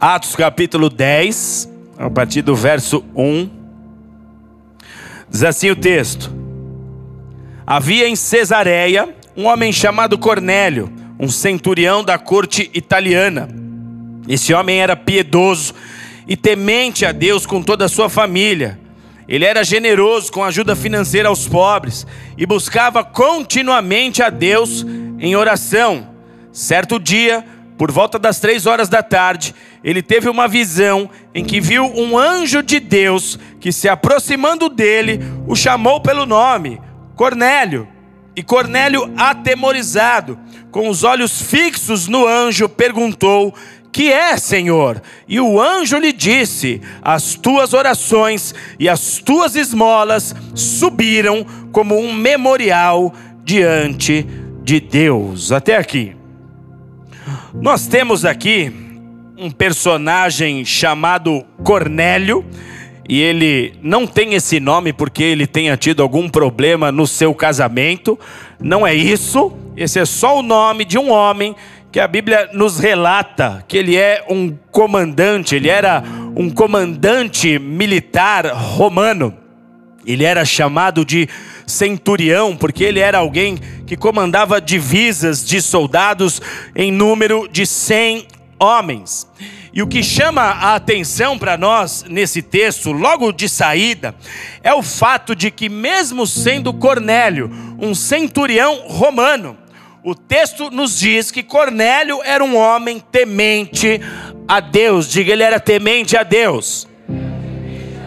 Atos capítulo 10, a partir do verso 1. Diz assim o texto: Havia em Cesareia um homem chamado Cornélio, um centurião da corte italiana. Esse homem era piedoso e temente a Deus com toda a sua família. Ele era generoso com ajuda financeira aos pobres e buscava continuamente a Deus em oração. Certo dia, por volta das três horas da tarde, ele teve uma visão em que viu um anjo de Deus que, se aproximando dele, o chamou pelo nome: Cornélio. E Cornélio, atemorizado, com os olhos fixos no anjo, perguntou: Que é, Senhor? E o anjo lhe disse: As tuas orações e as tuas esmolas subiram como um memorial diante de Deus. Até aqui. Nós temos aqui um personagem chamado Cornélio, e ele não tem esse nome porque ele tenha tido algum problema no seu casamento, não é isso, esse é só o nome de um homem que a Bíblia nos relata que ele é um comandante, ele era um comandante militar romano. Ele era chamado de centurião porque ele era alguém que comandava divisas de soldados em número de 100 homens. E o que chama a atenção para nós nesse texto, logo de saída, é o fato de que, mesmo sendo Cornélio um centurião romano, o texto nos diz que Cornélio era um homem temente a Deus. Diga, ele era temente a Deus.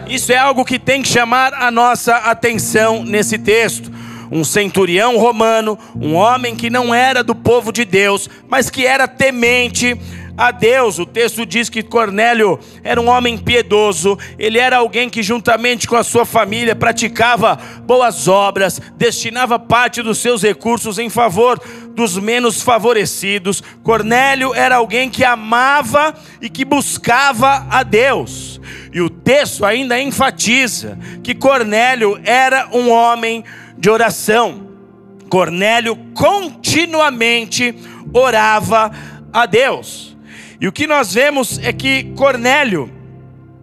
Isso é algo que tem que chamar a nossa atenção nesse texto um centurião romano, um homem que não era do povo de Deus, mas que era temente a Deus. O texto diz que Cornélio era um homem piedoso, ele era alguém que, juntamente com a sua família, praticava boas obras, destinava parte dos seus recursos em favor dos menos favorecidos. Cornélio era alguém que amava e que buscava a Deus. E o texto ainda enfatiza que Cornélio era um homem de oração. Cornélio continuamente orava a Deus. E o que nós vemos é que Cornélio,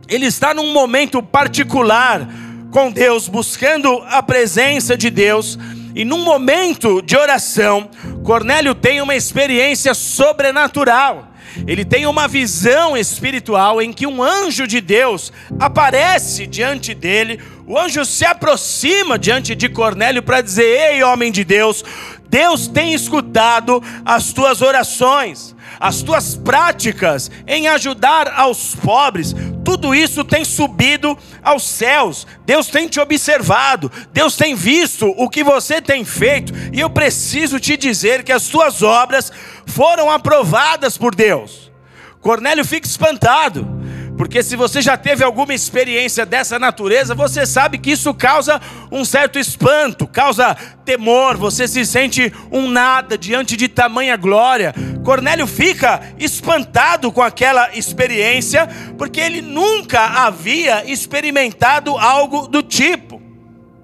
ele está num momento particular com Deus, buscando a presença de Deus, e num momento de oração, Cornélio tem uma experiência sobrenatural. Ele tem uma visão espiritual em que um anjo de Deus aparece diante dele. O anjo se aproxima diante de Cornélio para dizer: Ei, homem de Deus, Deus tem escutado as tuas orações as tuas práticas em ajudar aos pobres, tudo isso tem subido aos céus. Deus tem te observado, Deus tem visto o que você tem feito, e eu preciso te dizer que as tuas obras foram aprovadas por Deus. Cornélio fica espantado. Porque se você já teve alguma experiência dessa natureza, você sabe que isso causa um certo espanto, causa temor, você se sente um nada diante de tamanha glória. Cornélio fica espantado com aquela experiência, porque ele nunca havia experimentado algo do tipo.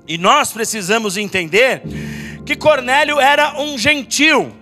E nós precisamos entender que Cornélio era um gentil.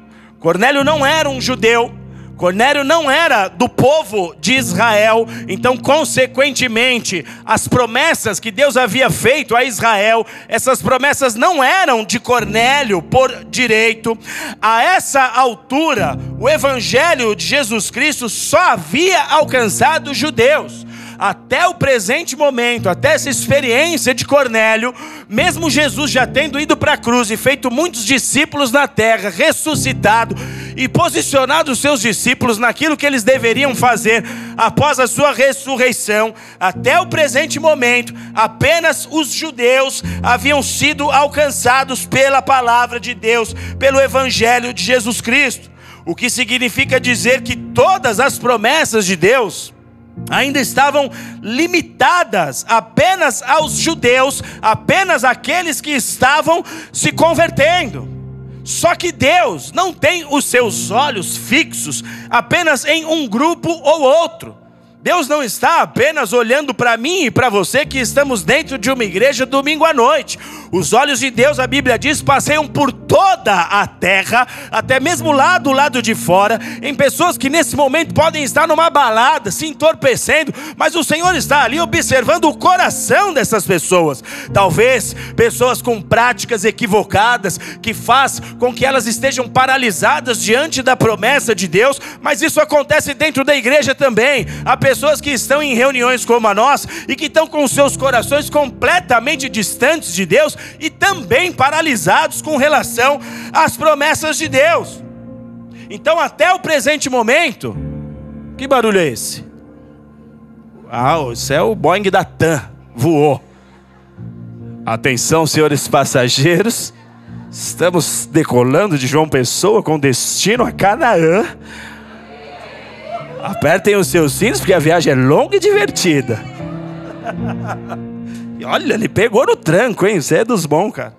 Cornélio não era um judeu, Cornélio não era do povo de Israel, então, consequentemente, as promessas que Deus havia feito a Israel, essas promessas não eram de Cornélio por direito. A essa altura, o evangelho de Jesus Cristo só havia alcançado os judeus até o presente momento, até essa experiência de Cornélio, mesmo Jesus já tendo ido para a cruz e feito muitos discípulos na terra, ressuscitado e posicionado os seus discípulos naquilo que eles deveriam fazer após a sua ressurreição, até o presente momento, apenas os judeus haviam sido alcançados pela palavra de Deus, pelo evangelho de Jesus Cristo. O que significa dizer que todas as promessas de Deus ainda estavam limitadas apenas aos judeus, apenas aqueles que estavam se convertendo. Só que Deus não tem os seus olhos fixos apenas em um grupo ou outro. Deus não está apenas olhando para mim e para você que estamos dentro de uma igreja domingo à noite. Os olhos de Deus, a Bíblia diz, passeiam por toda a terra, até mesmo lá do lado de fora, em pessoas que nesse momento podem estar numa balada, se entorpecendo, mas o Senhor está ali observando o coração dessas pessoas. Talvez pessoas com práticas equivocadas que faz com que elas estejam paralisadas diante da promessa de Deus, mas isso acontece dentro da igreja também. Há pessoas que estão em reuniões como a nossa e que estão com seus corações completamente distantes de Deus e também paralisados com relação às promessas de Deus. Então, até o presente momento, que barulho é esse? Ah, isso é o Boeing da TAM, voou. Atenção, senhores passageiros, estamos decolando de João Pessoa com destino a Canaã. Apertem os seus cintos porque a viagem é longa e divertida. E olha, ele pegou no tranco, hein? Você é dos bons, cara.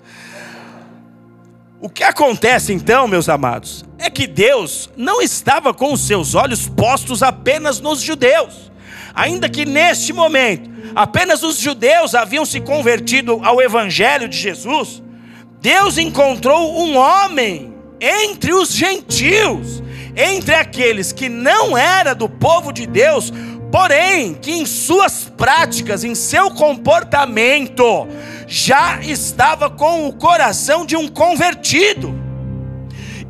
O que acontece então, meus amados, é que Deus não estava com os seus olhos postos apenas nos judeus. Ainda que neste momento apenas os judeus haviam se convertido ao evangelho de Jesus, Deus encontrou um homem entre os gentios, entre aqueles que não era do povo de Deus, porém que em suas práticas, em seu comportamento, já estava com o coração de um convertido.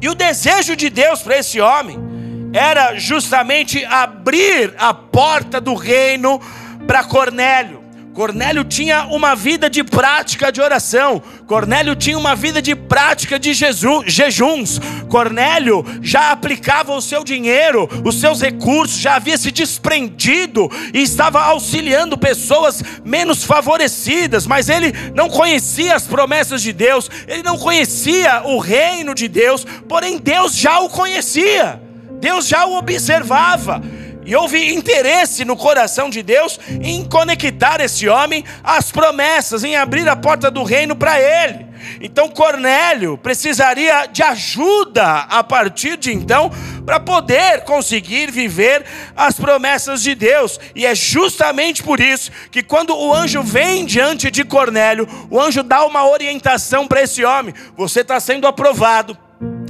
E o desejo de Deus para esse homem era justamente abrir a porta do reino para Cornélio. Cornélio tinha uma vida de prática de oração. Cornélio tinha uma vida de prática de Jesus, jejuns. Cornélio já aplicava o seu dinheiro, os seus recursos, já havia se desprendido e estava auxiliando pessoas menos favorecidas, mas ele não conhecia as promessas de Deus, ele não conhecia o reino de Deus, porém Deus já o conhecia. Deus já o observava. E houve interesse no coração de Deus em conectar esse homem às promessas, em abrir a porta do reino para ele. Então Cornélio precisaria de ajuda a partir de então para poder conseguir viver as promessas de Deus. E é justamente por isso que quando o anjo vem diante de Cornélio, o anjo dá uma orientação para esse homem: você está sendo aprovado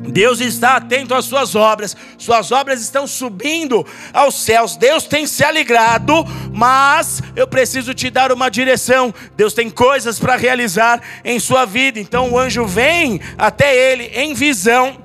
Deus está atento às suas obras, suas obras estão subindo aos céus. Deus tem se alegrado, mas eu preciso te dar uma direção. Deus tem coisas para realizar em sua vida. Então o anjo vem até ele em visão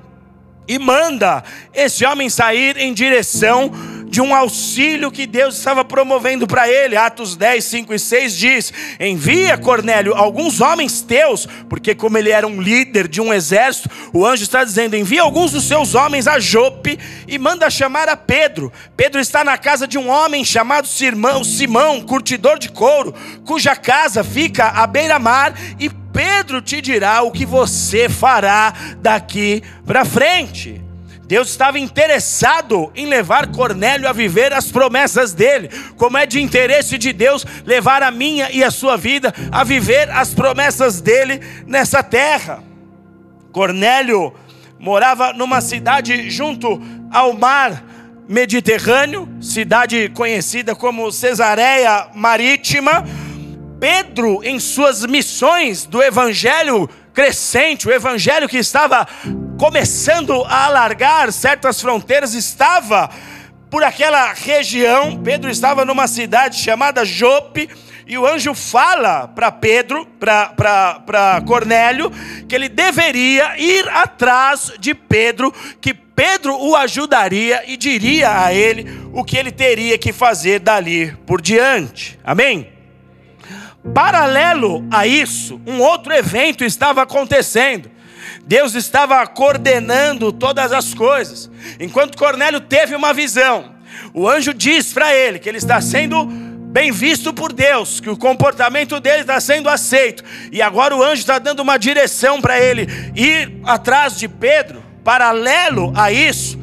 e manda esse homem sair em direção de um auxílio que Deus estava promovendo para ele. Atos 10, 5 e 6 diz: Envia, Cornélio, alguns homens teus, porque como ele era um líder de um exército, o anjo está dizendo: Envia alguns dos seus homens a Jope e manda chamar a Pedro. Pedro está na casa de um homem chamado Simão, Simão curtidor de couro, cuja casa fica à beira-mar e Pedro te dirá o que você fará daqui para frente. Deus estava interessado em levar Cornélio a viver as promessas dele, como é de interesse de Deus levar a minha e a sua vida a viver as promessas dele nessa terra. Cornélio morava numa cidade junto ao mar Mediterrâneo, cidade conhecida como Cesareia Marítima. Pedro, em suas missões do evangelho crescente, o evangelho que estava começando a alargar certas fronteiras, estava por aquela região. Pedro estava numa cidade chamada Jope. E o anjo fala para Pedro, para Cornélio, que ele deveria ir atrás de Pedro, que Pedro o ajudaria e diria a ele o que ele teria que fazer dali por diante. Amém? Paralelo a isso, um outro evento estava acontecendo. Deus estava coordenando todas as coisas. Enquanto Cornélio teve uma visão, o anjo diz para ele que ele está sendo bem visto por Deus, que o comportamento dele está sendo aceito. E agora o anjo está dando uma direção para ele ir atrás de Pedro. Paralelo a isso,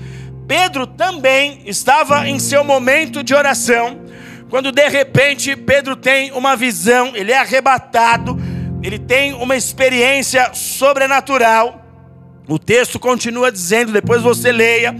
Pedro também estava em seu momento de oração quando de repente Pedro tem uma visão, ele é arrebatado, ele tem uma experiência sobrenatural. O texto continua dizendo, depois você leia.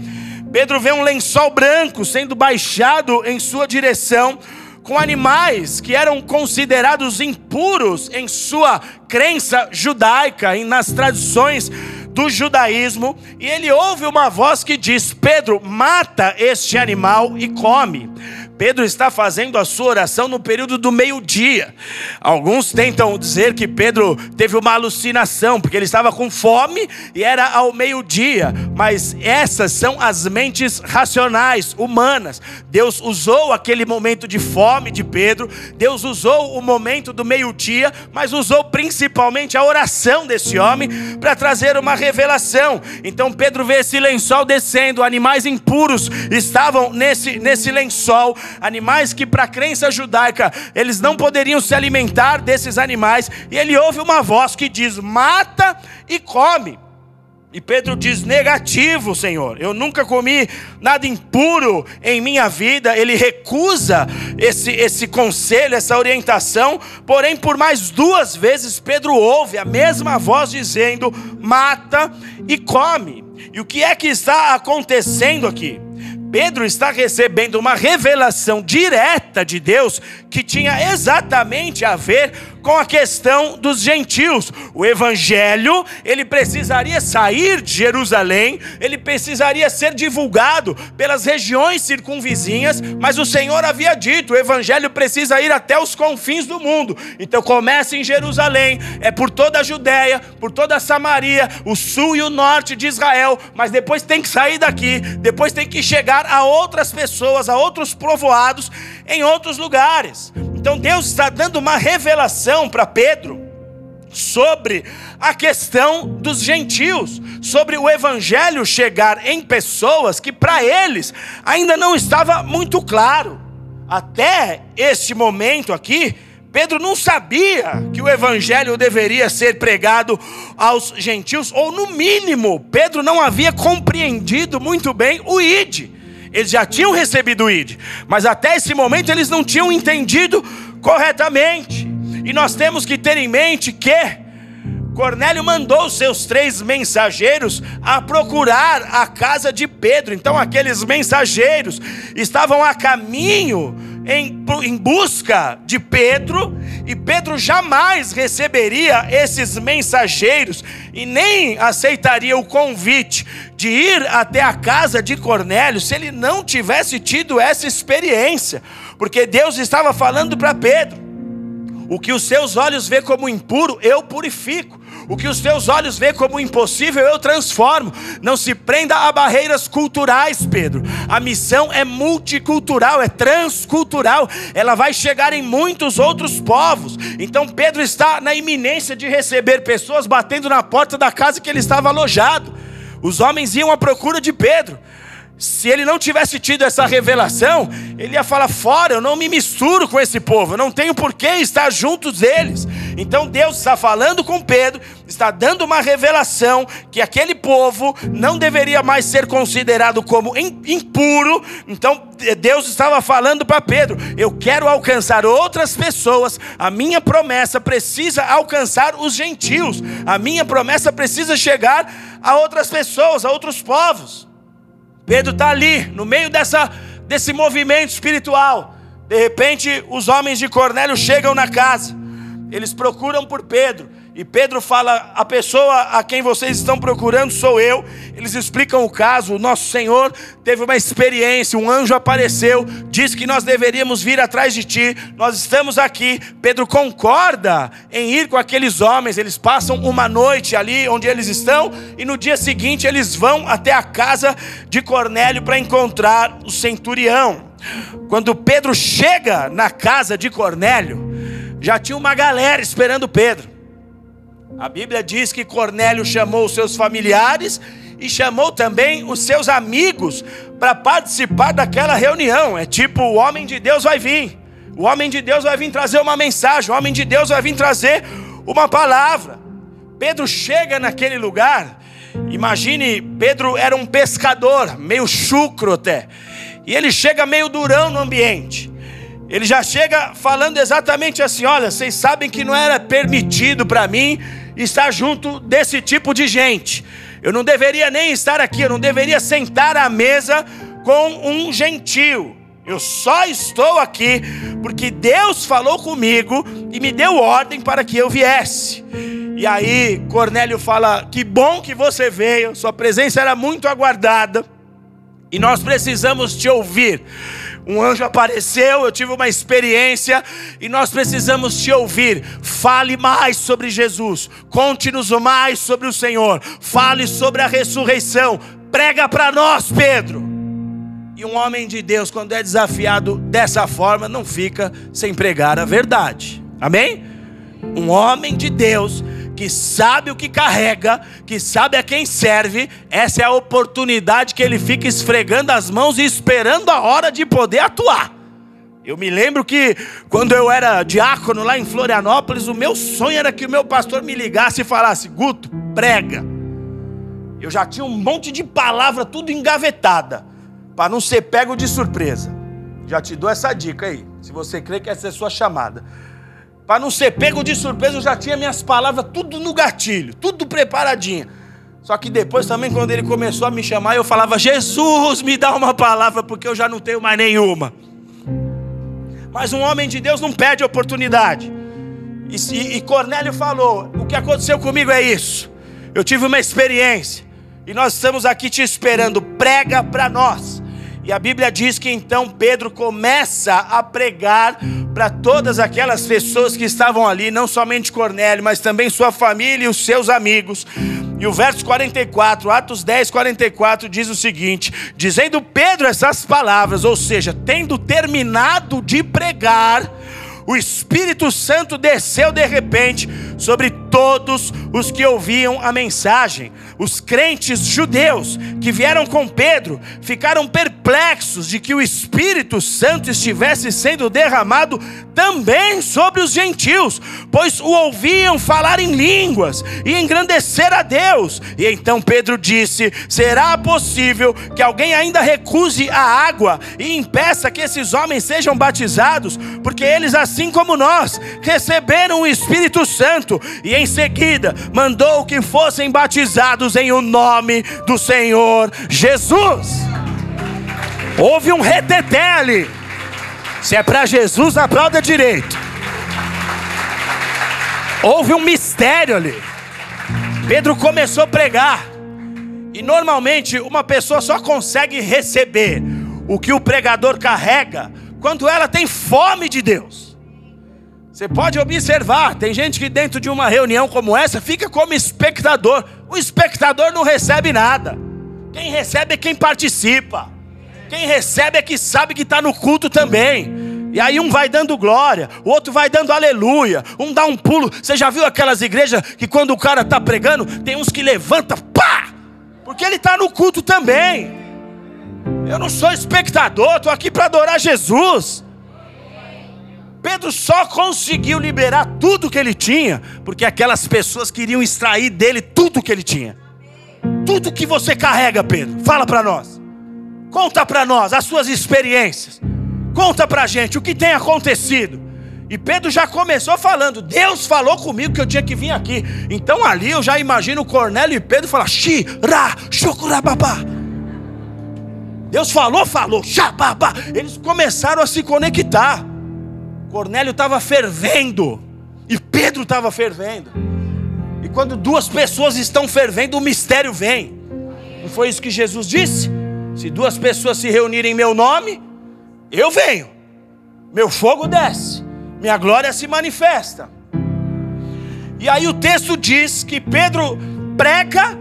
Pedro vê um lençol branco sendo baixado em sua direção, com animais que eram considerados impuros em sua crença judaica e nas tradições do judaísmo, e ele ouve uma voz que diz: Pedro, mata este animal e come. Pedro está fazendo a sua oração no período do meio-dia. Alguns tentam dizer que Pedro teve uma alucinação, porque ele estava com fome e era ao meio-dia, mas essas são as mentes racionais, humanas. Deus usou aquele momento de fome de Pedro, Deus usou o momento do meio-dia, mas usou principalmente a oração desse homem para trazer uma revelação. Então Pedro vê esse lençol descendo, animais impuros estavam nesse, nesse lençol animais que para a crença judaica eles não poderiam se alimentar desses animais, e ele ouve uma voz que diz: "Mata e come". E Pedro diz: negativo, Senhor, eu nunca comi nada impuro em minha vida. Ele recusa esse, esse conselho, essa orientação. Porém, por mais duas vezes, Pedro ouve a mesma voz dizendo: mata e come. E o que é que está acontecendo aqui? Pedro está recebendo uma revelação direta de Deus que tinha exatamente a ver com a questão dos gentios. O evangelho, ele precisaria sair de Jerusalém, ele precisaria ser divulgado pelas regiões circunvizinhas, mas o Senhor havia dito, o evangelho precisa ir até os confins do mundo. Então começa em Jerusalém, é por toda a Judéia, por toda a Samaria, o sul e o norte de Israel, mas depois tem que sair daqui, depois tem que chegar a outras pessoas, a outros povoados em outros lugares. Então Deus está dando uma revelação para Pedro sobre a questão dos gentios, sobre o evangelho chegar em pessoas que para eles ainda não estava muito claro. Até este momento aqui, Pedro não sabia que o evangelho deveria ser pregado aos gentios, ou no mínimo, Pedro não havia compreendido muito bem o ID. Eles já tinham recebido o ID, mas até esse momento eles não tinham entendido corretamente. E nós temos que ter em mente que Cornélio mandou seus três mensageiros a procurar a casa de Pedro. Então, aqueles mensageiros estavam a caminho em, em busca de Pedro, e Pedro jamais receberia esses mensageiros e nem aceitaria o convite de ir até a casa de Cornélio se ele não tivesse tido essa experiência, porque Deus estava falando para Pedro: o que os seus olhos vê como impuro, eu purifico. O que os teus olhos vê como impossível, eu transformo. Não se prenda a barreiras culturais, Pedro. A missão é multicultural, é transcultural. Ela vai chegar em muitos outros povos. Então Pedro está na iminência de receber pessoas batendo na porta da casa que ele estava alojado. Os homens iam à procura de Pedro. Se ele não tivesse tido essa revelação, ele ia falar: fora, eu não me misturo com esse povo, eu não tenho por que estar junto deles. Então Deus está falando com Pedro, está dando uma revelação que aquele povo não deveria mais ser considerado como impuro. Então Deus estava falando para Pedro: eu quero alcançar outras pessoas, a minha promessa precisa alcançar os gentios, a minha promessa precisa chegar a outras pessoas, a outros povos. Pedro está ali, no meio dessa, desse movimento espiritual. De repente, os homens de Cornélio chegam na casa. Eles procuram por Pedro. E Pedro fala: A pessoa a quem vocês estão procurando sou eu. Eles explicam o caso. O nosso Senhor teve uma experiência. Um anjo apareceu, disse que nós deveríamos vir atrás de ti. Nós estamos aqui. Pedro concorda em ir com aqueles homens. Eles passam uma noite ali onde eles estão. E no dia seguinte eles vão até a casa de Cornélio para encontrar o centurião. Quando Pedro chega na casa de Cornélio, já tinha uma galera esperando Pedro. A Bíblia diz que Cornélio chamou os seus familiares e chamou também os seus amigos para participar daquela reunião. É tipo, o homem de Deus vai vir. O homem de Deus vai vir trazer uma mensagem, o homem de Deus vai vir trazer uma palavra. Pedro chega naquele lugar. Imagine, Pedro era um pescador, meio chucro até. E ele chega meio durão no ambiente. Ele já chega falando exatamente assim: olha, vocês sabem que não era permitido para mim estar junto desse tipo de gente. Eu não deveria nem estar aqui, eu não deveria sentar à mesa com um gentio. Eu só estou aqui porque Deus falou comigo e me deu ordem para que eu viesse. E aí Cornélio fala: Que bom que você veio, sua presença era muito aguardada e nós precisamos te ouvir. Um anjo apareceu, eu tive uma experiência e nós precisamos te ouvir. Fale mais sobre Jesus, conte-nos mais sobre o Senhor, fale sobre a ressurreição, prega para nós, Pedro. E um homem de Deus, quando é desafiado dessa forma, não fica sem pregar a verdade. Amém? Um homem de Deus que sabe o que carrega, que sabe a quem serve, essa é a oportunidade que ele fica esfregando as mãos e esperando a hora de poder atuar. Eu me lembro que quando eu era diácono lá em Florianópolis, o meu sonho era que o meu pastor me ligasse e falasse: Guto, prega. Eu já tinha um monte de palavra tudo engavetada, para não ser pego de surpresa. Já te dou essa dica aí, se você crê que essa é a sua chamada. Para não ser pego de surpresa, eu já tinha minhas palavras tudo no gatilho, tudo preparadinho. Só que depois também, quando ele começou a me chamar, eu falava: Jesus, me dá uma palavra, porque eu já não tenho mais nenhuma. Mas um homem de Deus não perde oportunidade. E, e Cornélio falou: O que aconteceu comigo é isso. Eu tive uma experiência. E nós estamos aqui te esperando. Prega para nós. E a Bíblia diz que então Pedro começa a pregar para todas aquelas pessoas que estavam ali, não somente Cornélio, mas também sua família e os seus amigos. E o verso 44, Atos 10, 44 diz o seguinte: dizendo Pedro essas palavras, ou seja, tendo terminado de pregar, o Espírito Santo desceu de repente sobre todos os que ouviam a mensagem. Os crentes judeus que vieram com Pedro ficaram perplexos de que o Espírito Santo estivesse sendo derramado também sobre os gentios, pois o ouviam falar em línguas e engrandecer a Deus. E então Pedro disse: Será possível que alguém ainda recuse a água e impeça que esses homens sejam batizados? Porque eles, assim como nós, receberam o Espírito Santo e em seguida mandou que fossem batizados em o nome do Senhor Jesus. Houve um reteté ali. Se é para Jesus, aplauda direito. Houve um mistério ali. Pedro começou a pregar. E normalmente uma pessoa só consegue receber o que o pregador carrega quando ela tem fome de Deus. Você pode observar, tem gente que dentro de uma reunião como essa fica como espectador. O espectador não recebe nada. Quem recebe é quem participa. Quem recebe é que sabe que está no culto também. E aí um vai dando glória, o outro vai dando aleluia, um dá um pulo. Você já viu aquelas igrejas que quando o cara está pregando, tem uns que levanta, pá! Porque ele está no culto também. Eu não sou espectador, estou aqui para adorar Jesus. Pedro só conseguiu liberar tudo que ele tinha, porque aquelas pessoas queriam extrair dele tudo que ele tinha. Tudo que você carrega, Pedro, fala para nós. Conta para nós as suas experiências. Conta para gente o que tem acontecido. E Pedro já começou falando: Deus falou comigo que eu tinha que vir aqui. Então ali eu já imagino Cornélio e Pedro falar: Xi, ra, babá. Deus falou, falou, xababá. Eles começaram a se conectar. Cornélio estava fervendo e Pedro estava fervendo. E quando duas pessoas estão fervendo, o mistério vem. Não foi isso que Jesus disse? Se duas pessoas se reunirem em meu nome, eu venho. Meu fogo desce, minha glória se manifesta. E aí o texto diz que Pedro prega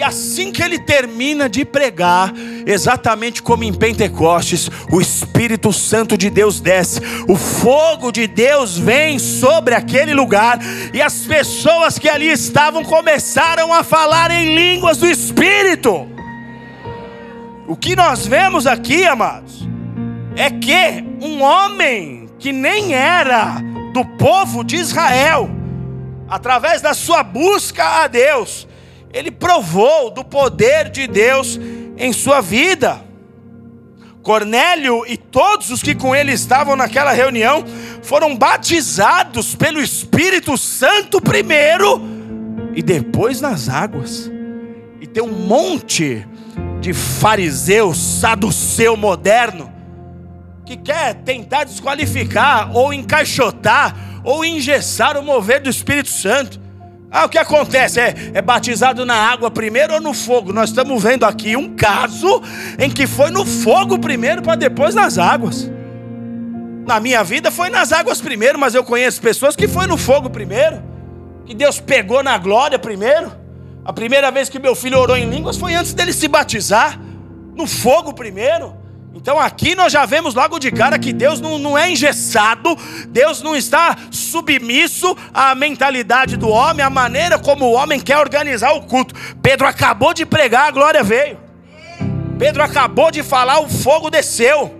e assim que ele termina de pregar, exatamente como em Pentecostes, o Espírito Santo de Deus desce, o fogo de Deus vem sobre aquele lugar, e as pessoas que ali estavam começaram a falar em línguas do Espírito. O que nós vemos aqui, amados, é que um homem que nem era do povo de Israel, através da sua busca a Deus, ele provou do poder de Deus em sua vida. Cornélio e todos os que com ele estavam naquela reunião foram batizados pelo Espírito Santo primeiro e depois nas águas. E tem um monte de fariseu, saduceu moderno que quer tentar desqualificar ou encaixotar ou engessar o mover do Espírito Santo. Ah, o que acontece? É, é, batizado na água primeiro ou no fogo? Nós estamos vendo aqui um caso em que foi no fogo primeiro para depois nas águas. Na minha vida foi nas águas primeiro, mas eu conheço pessoas que foi no fogo primeiro, que Deus pegou na glória primeiro. A primeira vez que meu filho orou em línguas foi antes dele se batizar, no fogo primeiro. Então aqui nós já vemos logo de cara que Deus não, não é engessado, Deus não está submisso à mentalidade do homem, à maneira como o homem quer organizar o culto. Pedro acabou de pregar, a glória veio. Pedro acabou de falar, o fogo desceu.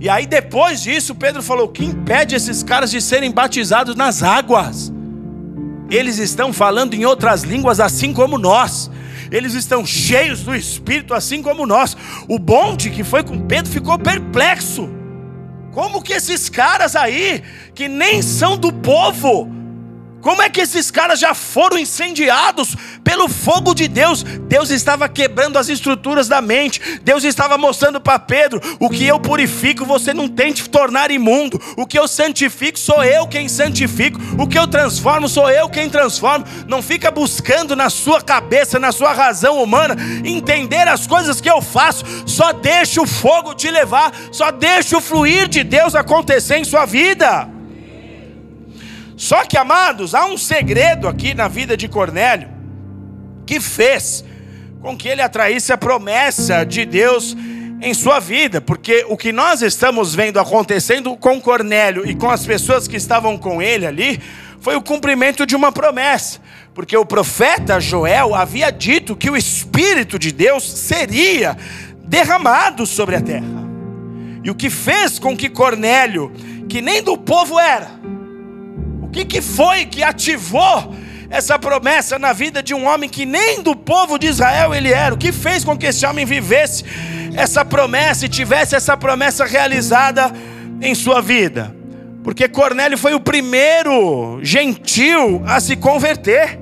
E aí depois disso, Pedro falou: o que impede esses caras de serem batizados nas águas? Eles estão falando em outras línguas assim como nós eles estão cheios do Espírito, assim como nós. O bonde que foi com Pedro ficou perplexo. Como que esses caras aí, que nem são do povo, como é que esses caras já foram incendiados pelo fogo de Deus? Deus estava quebrando as estruturas da mente. Deus estava mostrando para Pedro: o que eu purifico, você não tente tornar imundo. O que eu santifico, sou eu quem santifico. O que eu transformo, sou eu quem transformo. Não fica buscando na sua cabeça, na sua razão humana, entender as coisas que eu faço. Só deixa o fogo te levar. Só deixa o fluir de Deus acontecer em sua vida. Só que, amados, há um segredo aqui na vida de Cornélio que fez com que ele atraísse a promessa de Deus em sua vida, porque o que nós estamos vendo acontecendo com Cornélio e com as pessoas que estavam com ele ali foi o cumprimento de uma promessa, porque o profeta Joel havia dito que o Espírito de Deus seria derramado sobre a terra. E o que fez com que Cornélio, que nem do povo era, o que, que foi que ativou essa promessa na vida de um homem que nem do povo de Israel ele era? O que fez com que esse homem vivesse essa promessa e tivesse essa promessa realizada em sua vida? Porque Cornélio foi o primeiro gentil a se converter.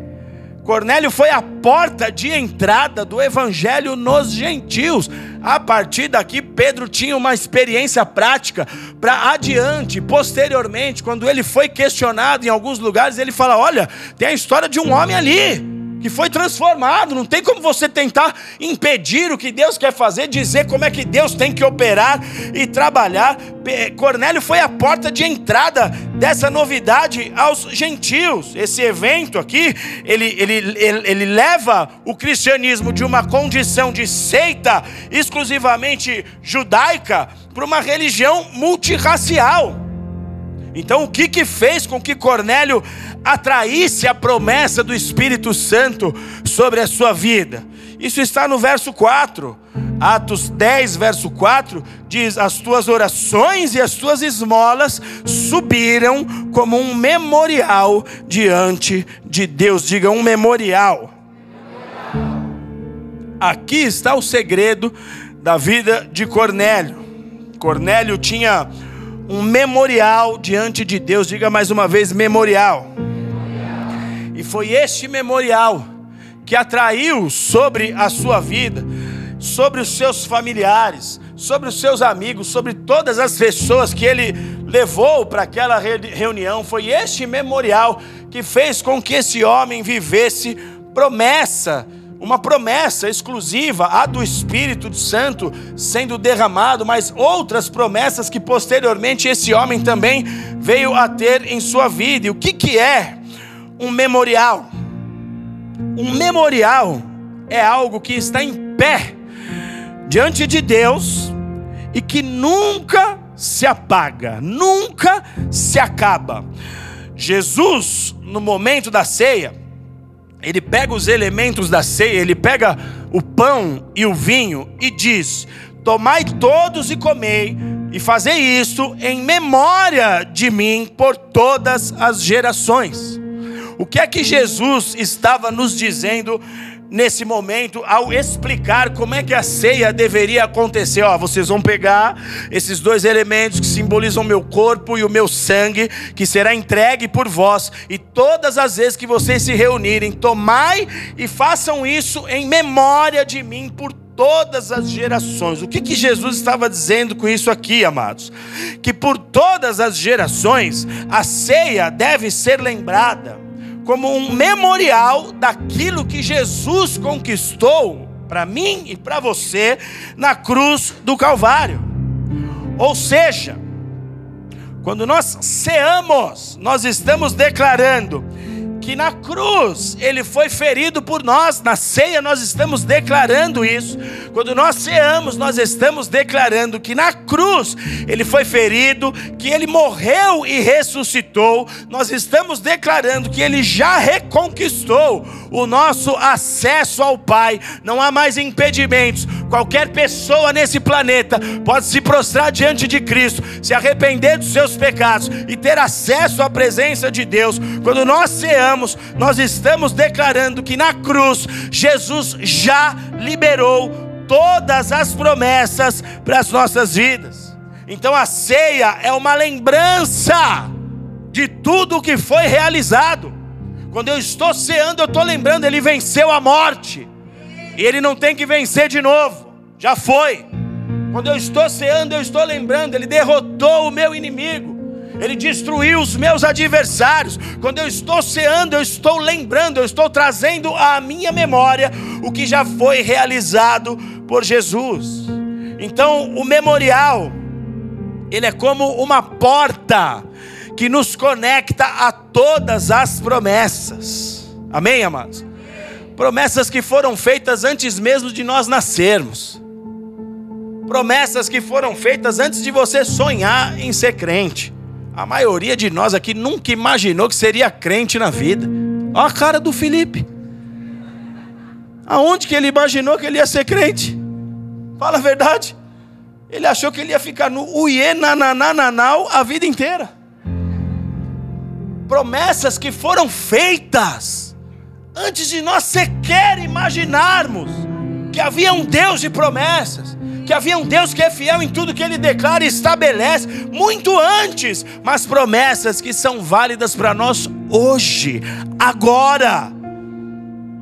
Cornélio foi a porta de entrada do evangelho nos gentios. A partir daqui, Pedro tinha uma experiência prática para adiante, posteriormente, quando ele foi questionado em alguns lugares, ele fala: Olha, tem a história de um homem ali que foi transformado. Não tem como você tentar impedir o que Deus quer fazer, dizer como é que Deus tem que operar e trabalhar. Cornélio foi a porta de entrada dessa novidade aos gentios. Esse evento aqui, ele, ele, ele, ele leva o cristianismo de uma condição de seita exclusivamente judaica para uma religião multirracial. Então, o que, que fez com que Cornélio atraísse a promessa do Espírito Santo sobre a sua vida? Isso está no verso 4. Atos 10, verso 4 diz: As tuas orações e as tuas esmolas subiram como um memorial diante de Deus. Diga um memorial. Aqui está o segredo da vida de Cornélio. Cornélio tinha um memorial diante de Deus. Diga mais uma vez: memorial. E foi este memorial que atraiu sobre a sua vida, sobre os seus familiares, sobre os seus amigos, sobre todas as pessoas que ele levou para aquela reunião. Foi este memorial que fez com que esse homem vivesse promessa uma promessa exclusiva, a do Espírito Santo sendo derramado, mas outras promessas que posteriormente esse homem também veio a ter em sua vida. E o que, que é um memorial? Um memorial é algo que está em pé diante de Deus e que nunca se apaga, nunca se acaba. Jesus, no momento da ceia, ele pega os elementos da ceia, ele pega o pão e o vinho e diz: Tomai todos e comei, e fazei isto em memória de mim por todas as gerações. O que é que Jesus estava nos dizendo nesse momento ao explicar como é que a ceia deveria acontecer. Ó, vocês vão pegar esses dois elementos que simbolizam meu corpo e o meu sangue, que será entregue por vós, e todas as vezes que vocês se reunirem, tomai e façam isso em memória de mim por todas as gerações. O que, que Jesus estava dizendo com isso aqui, amados? Que por todas as gerações a ceia deve ser lembrada como um memorial daquilo que Jesus conquistou para mim e para você na cruz do Calvário. Ou seja, quando nós ceamos, nós estamos declarando que na cruz ele foi ferido por nós, na ceia nós estamos declarando isso. Quando nós ceamos, nós estamos declarando que na cruz ele foi ferido, que ele morreu e ressuscitou. Nós estamos declarando que ele já reconquistou o nosso acesso ao Pai. Não há mais impedimentos. Qualquer pessoa nesse planeta pode se prostrar diante de Cristo, se arrepender dos seus pecados e ter acesso à presença de Deus. Quando nós ceamos, nós estamos declarando que na cruz Jesus já liberou todas as promessas para as nossas vidas. Então a ceia é uma lembrança de tudo o que foi realizado. Quando eu estou ceando, eu estou lembrando, ele venceu a morte. E ele não tem que vencer de novo. Já foi. Quando eu estou ceando, eu estou lembrando, ele derrotou o meu inimigo. Ele destruiu os meus adversários. Quando eu estou ceando, eu estou lembrando, eu estou trazendo à minha memória o que já foi realizado por Jesus. Então, o memorial, ele é como uma porta que nos conecta a todas as promessas. Amém, amados? Promessas que foram feitas antes mesmo de nós nascermos. Promessas que foram feitas antes de você sonhar em ser crente. A maioria de nós aqui nunca imaginou que seria crente na vida. Olha a cara do Felipe. Aonde que ele imaginou que ele ia ser crente? Fala a verdade. Ele achou que ele ia ficar no uiê, nananananau a vida inteira. Promessas que foram feitas antes de nós sequer imaginarmos que havia um Deus de promessas que havia um Deus que é fiel em tudo que ele declara e estabelece, muito antes, mas promessas que são válidas para nós hoje, agora.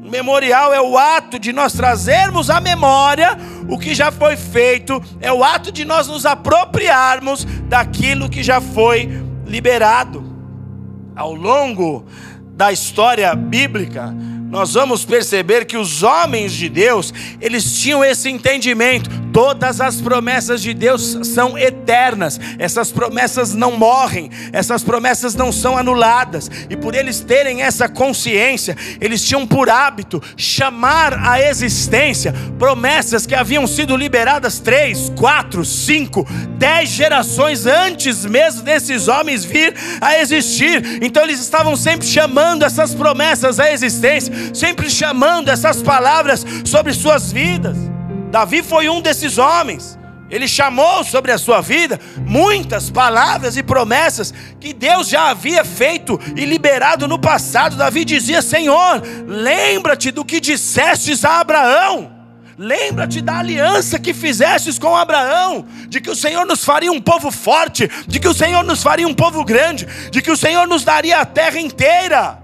O memorial é o ato de nós trazermos à memória o que já foi feito, é o ato de nós nos apropriarmos daquilo que já foi liberado. Ao longo da história bíblica, nós vamos perceber que os homens de Deus, eles tinham esse entendimento. Todas as promessas de Deus são eternas. Essas promessas não morrem, essas promessas não são anuladas. E por eles terem essa consciência, eles tinham por hábito chamar à existência promessas que haviam sido liberadas três, quatro, cinco, dez gerações antes mesmo desses homens vir a existir. Então eles estavam sempre chamando essas promessas à existência sempre chamando essas palavras sobre suas vidas. Davi foi um desses homens. Ele chamou sobre a sua vida muitas palavras e promessas que Deus já havia feito e liberado no passado. Davi dizia: Senhor, lembra-te do que dissestes a Abraão. Lembra-te da aliança que fizestes com Abraão, de que o Senhor nos faria um povo forte, de que o Senhor nos faria um povo grande, de que o Senhor nos daria a terra inteira.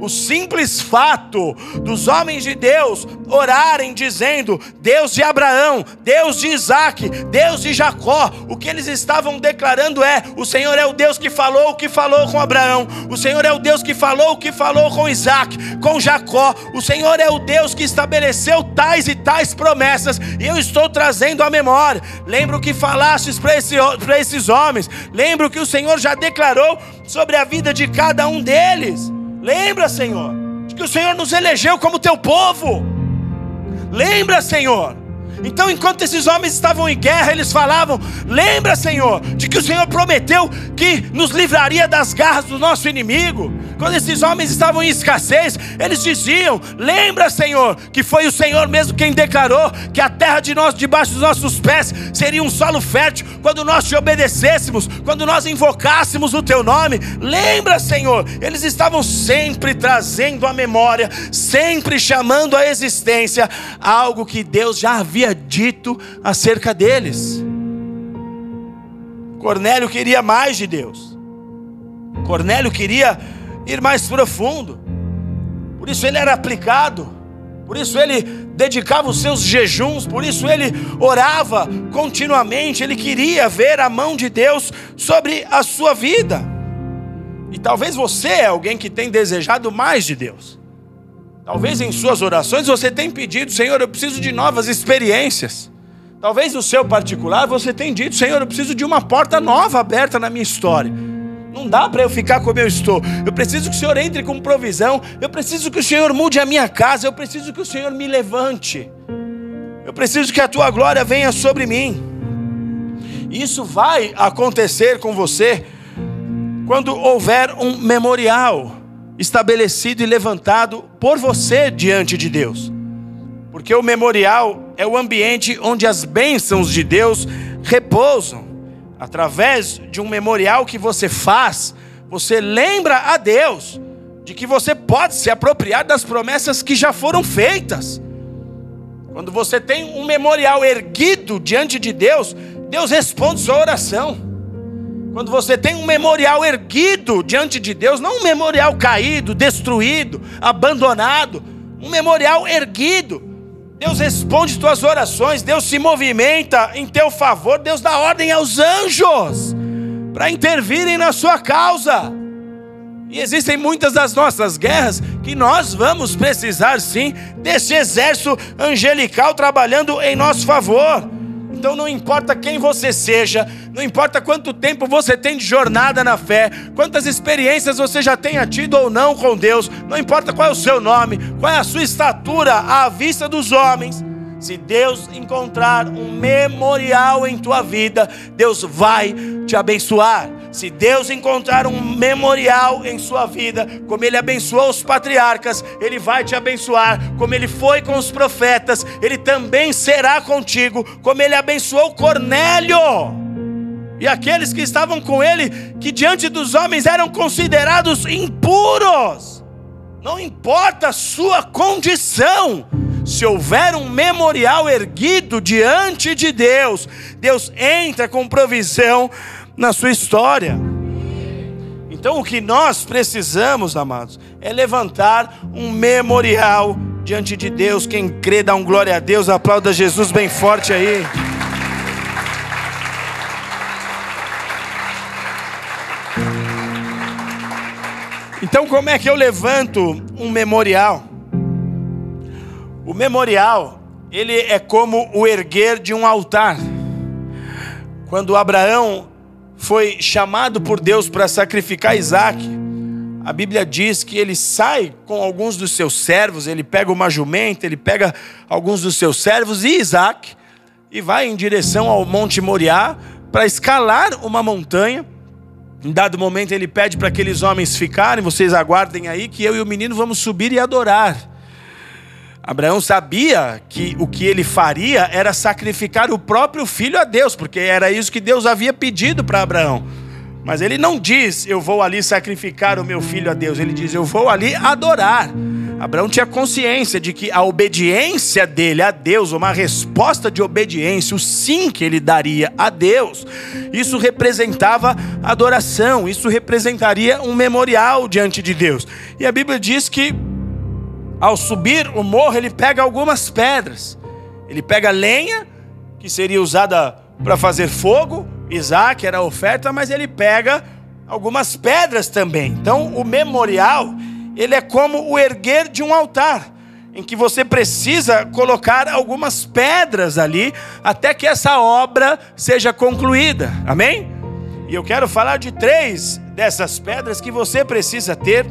O simples fato dos homens de Deus orarem dizendo: Deus de Abraão, Deus de Isaac, Deus de Jacó, o que eles estavam declarando é: o Senhor é o Deus que falou o que falou com Abraão, o Senhor é o Deus que falou o que falou com Isaac, com Jacó, o Senhor é o Deus que estabeleceu tais e tais promessas, e eu estou trazendo à memória. Lembro que falastes para esse, esses homens, lembro que o Senhor já declarou sobre a vida de cada um deles. Lembra, Senhor, de que o Senhor nos elegeu como teu povo. Lembra, Senhor. Então, enquanto esses homens estavam em guerra, eles falavam: Lembra, Senhor, de que o Senhor prometeu que nos livraria das garras do nosso inimigo. Quando esses homens estavam em escassez, eles diziam: Lembra, Senhor, que foi o Senhor mesmo quem declarou que a terra de nós, debaixo dos nossos pés, seria um solo fértil quando nós te obedecêssemos, quando nós invocássemos o teu nome. Lembra, Senhor, eles estavam sempre trazendo à memória, sempre chamando à existência algo que Deus já havia dito acerca deles. Cornélio queria mais de Deus. Cornélio queria ir mais profundo. Por isso ele era aplicado. Por isso ele dedicava os seus jejuns, por isso ele orava continuamente, ele queria ver a mão de Deus sobre a sua vida. E talvez você é alguém que tem desejado mais de Deus. Talvez em suas orações você tenha pedido, Senhor, eu preciso de novas experiências. Talvez no seu particular você tenha dito, Senhor, eu preciso de uma porta nova aberta na minha história. Não dá para eu ficar como eu estou. Eu preciso que o Senhor entre com provisão. Eu preciso que o Senhor mude a minha casa. Eu preciso que o Senhor me levante. Eu preciso que a tua glória venha sobre mim. Isso vai acontecer com você quando houver um memorial estabelecido e levantado por você diante de Deus. Porque o memorial é o ambiente onde as bênçãos de Deus repousam através de um memorial que você faz, você lembra a Deus de que você pode se apropriar das promessas que já foram feitas. Quando você tem um memorial erguido diante de Deus, Deus responde sua oração. Quando você tem um memorial erguido diante de Deus, não um memorial caído, destruído, abandonado, um memorial erguido, Deus responde tuas orações, Deus se movimenta em teu favor, Deus dá ordem aos anjos para intervirem na sua causa. E existem muitas das nossas guerras que nós vamos precisar sim desse exército angelical trabalhando em nosso favor. Então não importa quem você seja, não importa quanto tempo você tem de jornada na fé, quantas experiências você já tenha tido ou não com Deus, não importa qual é o seu nome, qual é a sua estatura à vista dos homens, se Deus encontrar um memorial em tua vida, Deus vai te abençoar. Se Deus encontrar um memorial em sua vida, como Ele abençoou os patriarcas, Ele vai te abençoar. Como Ele foi com os profetas, Ele também será contigo. Como Ele abençoou Cornélio e aqueles que estavam com ele, que diante dos homens eram considerados impuros. Não importa a sua condição, se houver um memorial erguido diante de Deus, Deus entra com provisão na sua história. Então, o que nós precisamos, amados, é levantar um memorial diante de Deus. Quem crê, dá um glória a Deus, aplauda Jesus bem forte aí. Então, como é que eu levanto um memorial? O memorial, ele é como o erguer de um altar. Quando Abraão foi chamado por Deus para sacrificar Isaac, a Bíblia diz que ele sai com alguns dos seus servos, ele pega uma jumenta, ele pega alguns dos seus servos e Isaac, e vai em direção ao Monte Moriá para escalar uma montanha em dado momento ele pede para aqueles homens ficarem, vocês aguardem aí que eu e o menino vamos subir e adorar. Abraão sabia que o que ele faria era sacrificar o próprio filho a Deus, porque era isso que Deus havia pedido para Abraão. Mas ele não diz, eu vou ali sacrificar o meu filho a Deus, ele diz, eu vou ali adorar. Abraão tinha consciência de que a obediência dele a Deus, uma resposta de obediência, o sim que ele daria a Deus, isso representava adoração, isso representaria um memorial diante de Deus. E a Bíblia diz que ao subir o morro, ele pega algumas pedras. Ele pega lenha, que seria usada para fazer fogo, Isaac era a oferta, mas ele pega algumas pedras também. Então, o memorial ele é como o erguer de um altar, em que você precisa colocar algumas pedras ali até que essa obra seja concluída. Amém? E eu quero falar de três dessas pedras que você precisa ter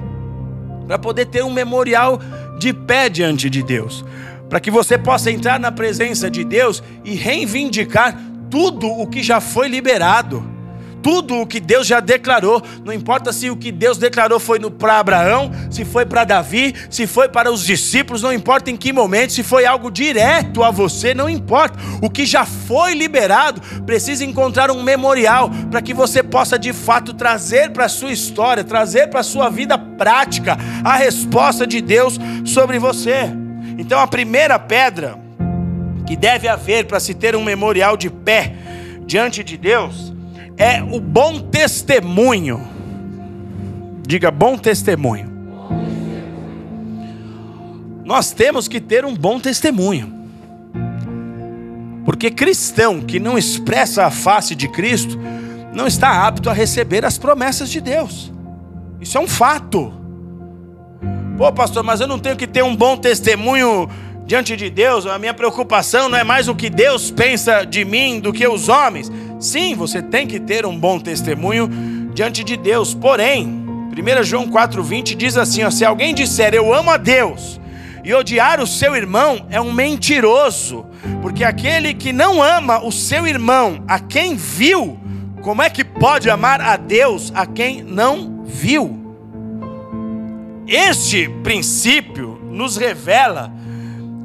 para poder ter um memorial de pé diante de Deus, para que você possa entrar na presença de Deus e reivindicar tudo o que já foi liberado tudo o que Deus já declarou, não importa se o que Deus declarou foi para Abraão, se foi para Davi, se foi para os discípulos, não importa em que momento, se foi algo direto a você, não importa. O que já foi liberado precisa encontrar um memorial para que você possa de fato trazer para a sua história, trazer para a sua vida prática a resposta de Deus sobre você. Então a primeira pedra que deve haver para se ter um memorial de pé diante de Deus é o bom testemunho. Diga bom testemunho. nós temos que ter um bom testemunho. Porque cristão que não expressa a face de Cristo, não está apto a receber as promessas de Deus. Isso é um fato. Pô, pastor, mas eu não tenho que ter um bom testemunho diante de Deus. A minha preocupação não é mais o que Deus pensa de mim do que os homens. Sim, você tem que ter um bom testemunho diante de Deus. Porém, 1 João 4,20 diz assim: ó, se alguém disser eu amo a Deus e odiar o seu irmão é um mentiroso, porque aquele que não ama o seu irmão, a quem viu, como é que pode amar a Deus a quem não viu? Este princípio nos revela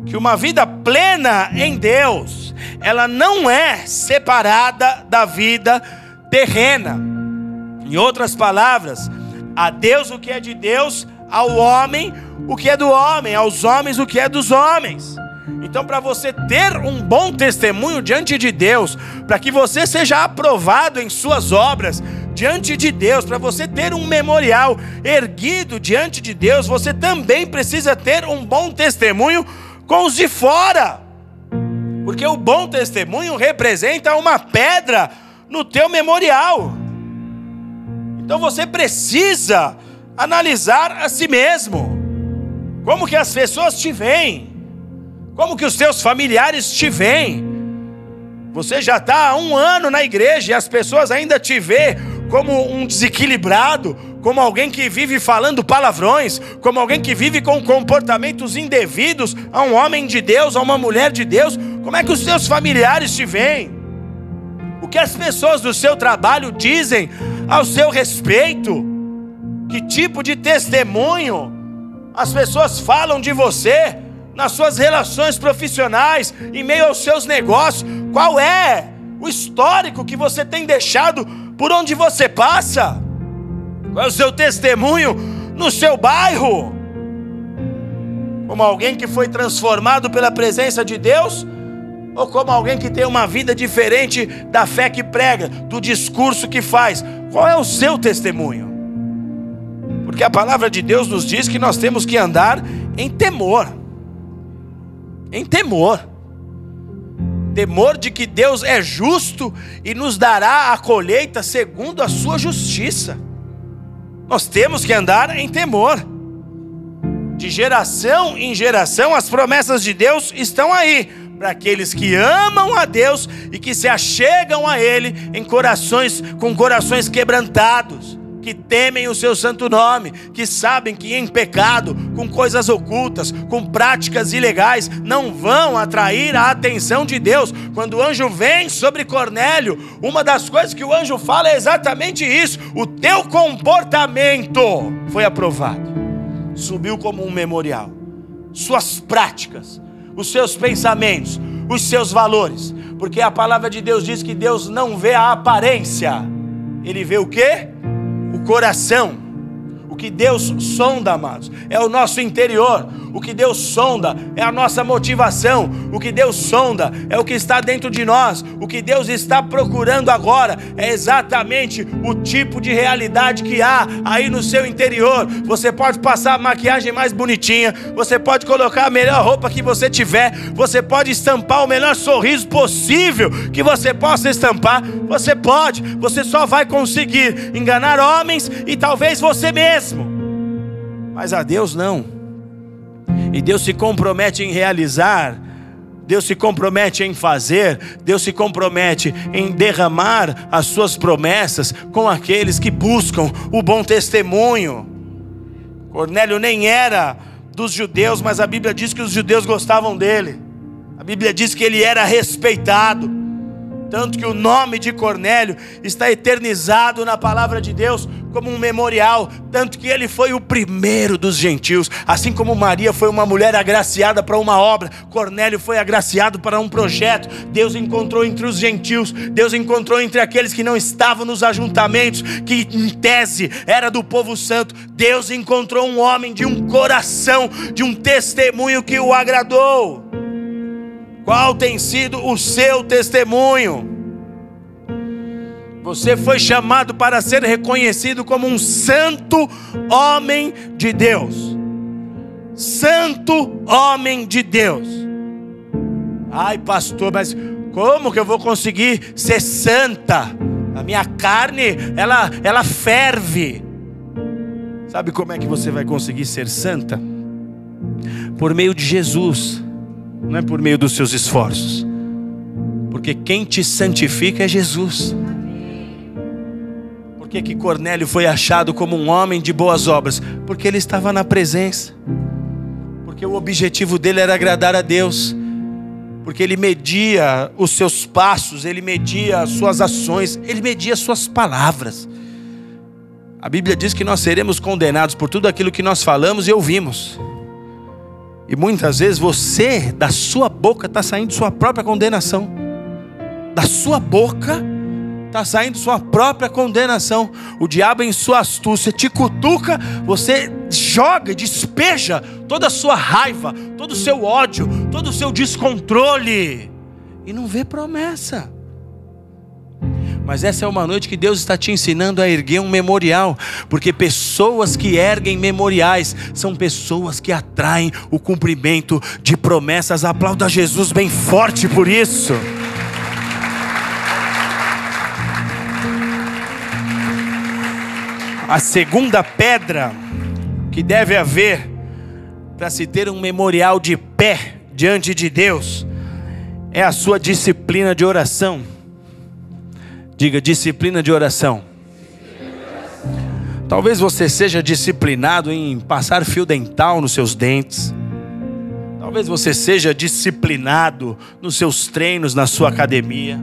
que uma vida plena em Deus, ela não é separada da vida terrena. Em outras palavras, a Deus o que é de Deus, ao homem o que é do homem, aos homens o que é dos homens. Então, para você ter um bom testemunho diante de Deus, para que você seja aprovado em suas obras diante de Deus, para você ter um memorial erguido diante de Deus, você também precisa ter um bom testemunho com os de fora. Porque o bom testemunho representa uma pedra no teu memorial. Então você precisa analisar a si mesmo. Como que as pessoas te veem? Como que os teus familiares te veem? Você já está há um ano na igreja e as pessoas ainda te vê como um desequilibrado, como alguém que vive falando palavrões, como alguém que vive com comportamentos indevidos a um homem de Deus, a uma mulher de Deus. Como é que os teus familiares te veem? O que as pessoas do seu trabalho dizem ao seu respeito? Que tipo de testemunho as pessoas falam de você nas suas relações profissionais, em meio aos seus negócios? Qual é o histórico que você tem deixado por onde você passa? Qual é o seu testemunho no seu bairro? Como alguém que foi transformado pela presença de Deus? Ou como alguém que tem uma vida diferente da fé que prega, do discurso que faz? Qual é o seu testemunho? Porque a palavra de Deus nos diz que nós temos que andar em temor. Em temor. Temor de que Deus é justo e nos dará a colheita segundo a sua justiça. Nós temos que andar em temor. De geração em geração, as promessas de Deus estão aí para aqueles que amam a Deus e que se achegam a Ele em corações com corações quebrantados que temem o seu santo nome, que sabem que em pecado, com coisas ocultas, com práticas ilegais, não vão atrair a atenção de Deus. Quando o anjo vem sobre Cornélio, uma das coisas que o anjo fala é exatamente isso: o teu comportamento foi aprovado, subiu como um memorial, suas práticas, os seus pensamentos, os seus valores, porque a palavra de Deus diz que Deus não vê a aparência, ele vê o que? Coração. O que Deus sonda, amados, é o nosso interior. O que Deus sonda é a nossa motivação. O que Deus sonda é o que está dentro de nós. O que Deus está procurando agora é exatamente o tipo de realidade que há aí no seu interior. Você pode passar a maquiagem mais bonitinha, você pode colocar a melhor roupa que você tiver, você pode estampar o melhor sorriso possível que você possa estampar. Você pode, você só vai conseguir enganar homens e talvez você mesmo. Mas a Deus não. E Deus se compromete em realizar, Deus se compromete em fazer, Deus se compromete em derramar as suas promessas com aqueles que buscam o bom testemunho. Cornélio nem era dos judeus, mas a Bíblia diz que os judeus gostavam dele. A Bíblia diz que ele era respeitado tanto que o nome de Cornélio está eternizado na palavra de Deus como um memorial, tanto que ele foi o primeiro dos gentios, assim como Maria foi uma mulher agraciada para uma obra, Cornélio foi agraciado para um projeto. Deus encontrou entre os gentios, Deus encontrou entre aqueles que não estavam nos ajuntamentos, que em tese era do povo santo. Deus encontrou um homem de um coração, de um testemunho que o agradou. Qual tem sido o seu testemunho? Você foi chamado para ser reconhecido como um santo homem de Deus. santo homem de Deus. Ai, pastor, mas como que eu vou conseguir ser santa? A minha carne, ela, ela ferve. Sabe como é que você vai conseguir ser santa? Por meio de Jesus, não é por meio dos seus esforços. Porque quem te santifica é Jesus. Por que, que Cornélio foi achado como um homem de boas obras? Porque ele estava na presença. Porque o objetivo dele era agradar a Deus porque ele media os seus passos, ele media as suas ações, ele media as suas palavras. A Bíblia diz que nós seremos condenados por tudo aquilo que nós falamos e ouvimos. E muitas vezes você, da sua boca, está saindo sua própria condenação. Da sua boca está saindo sua própria condenação. O diabo, em sua astúcia, te cutuca, você joga, despeja toda a sua raiva, todo o seu ódio, todo o seu descontrole, e não vê promessa. Mas essa é uma noite que Deus está te ensinando a erguer um memorial, porque pessoas que erguem memoriais são pessoas que atraem o cumprimento de promessas. Aplauda Jesus bem forte por isso. A segunda pedra que deve haver para se ter um memorial de pé diante de Deus é a sua disciplina de oração. Diga disciplina de oração. Talvez você seja disciplinado em passar fio dental nos seus dentes. Talvez você seja disciplinado nos seus treinos na sua academia,